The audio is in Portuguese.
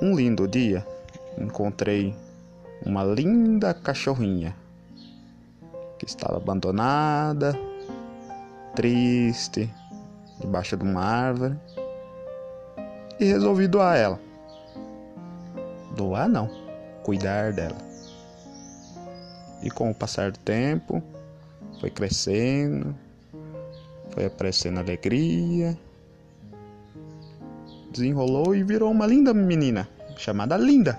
Um lindo dia, encontrei uma linda cachorrinha que estava abandonada, triste, debaixo de uma árvore e resolvi doar ela. Doar não, cuidar dela. E com o passar do tempo, foi crescendo, foi aparecendo alegria, desenrolou e virou uma linda menina chamada Linda.